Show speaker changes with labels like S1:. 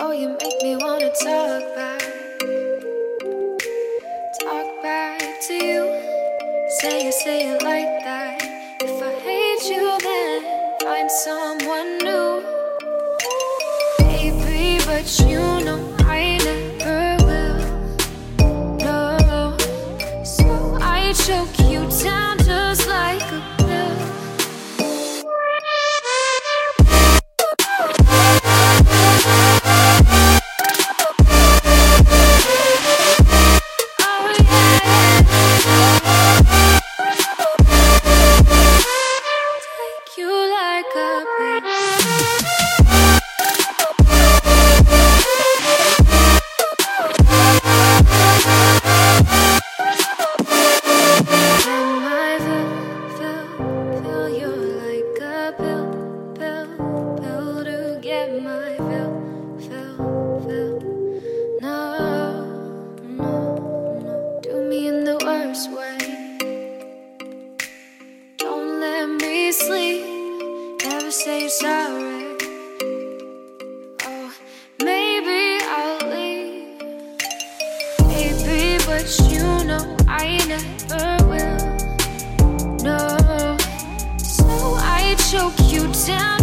S1: Oh, you make me wanna talk back. Talk back to you. Say it, say it like that. If I hate you, then find someone new. Baby, but you No, no, no, do me in the worst way. Don't let me sleep, never say you're sorry. Oh, maybe I'll leave. Baby, but you know I never will. No, so I choke you down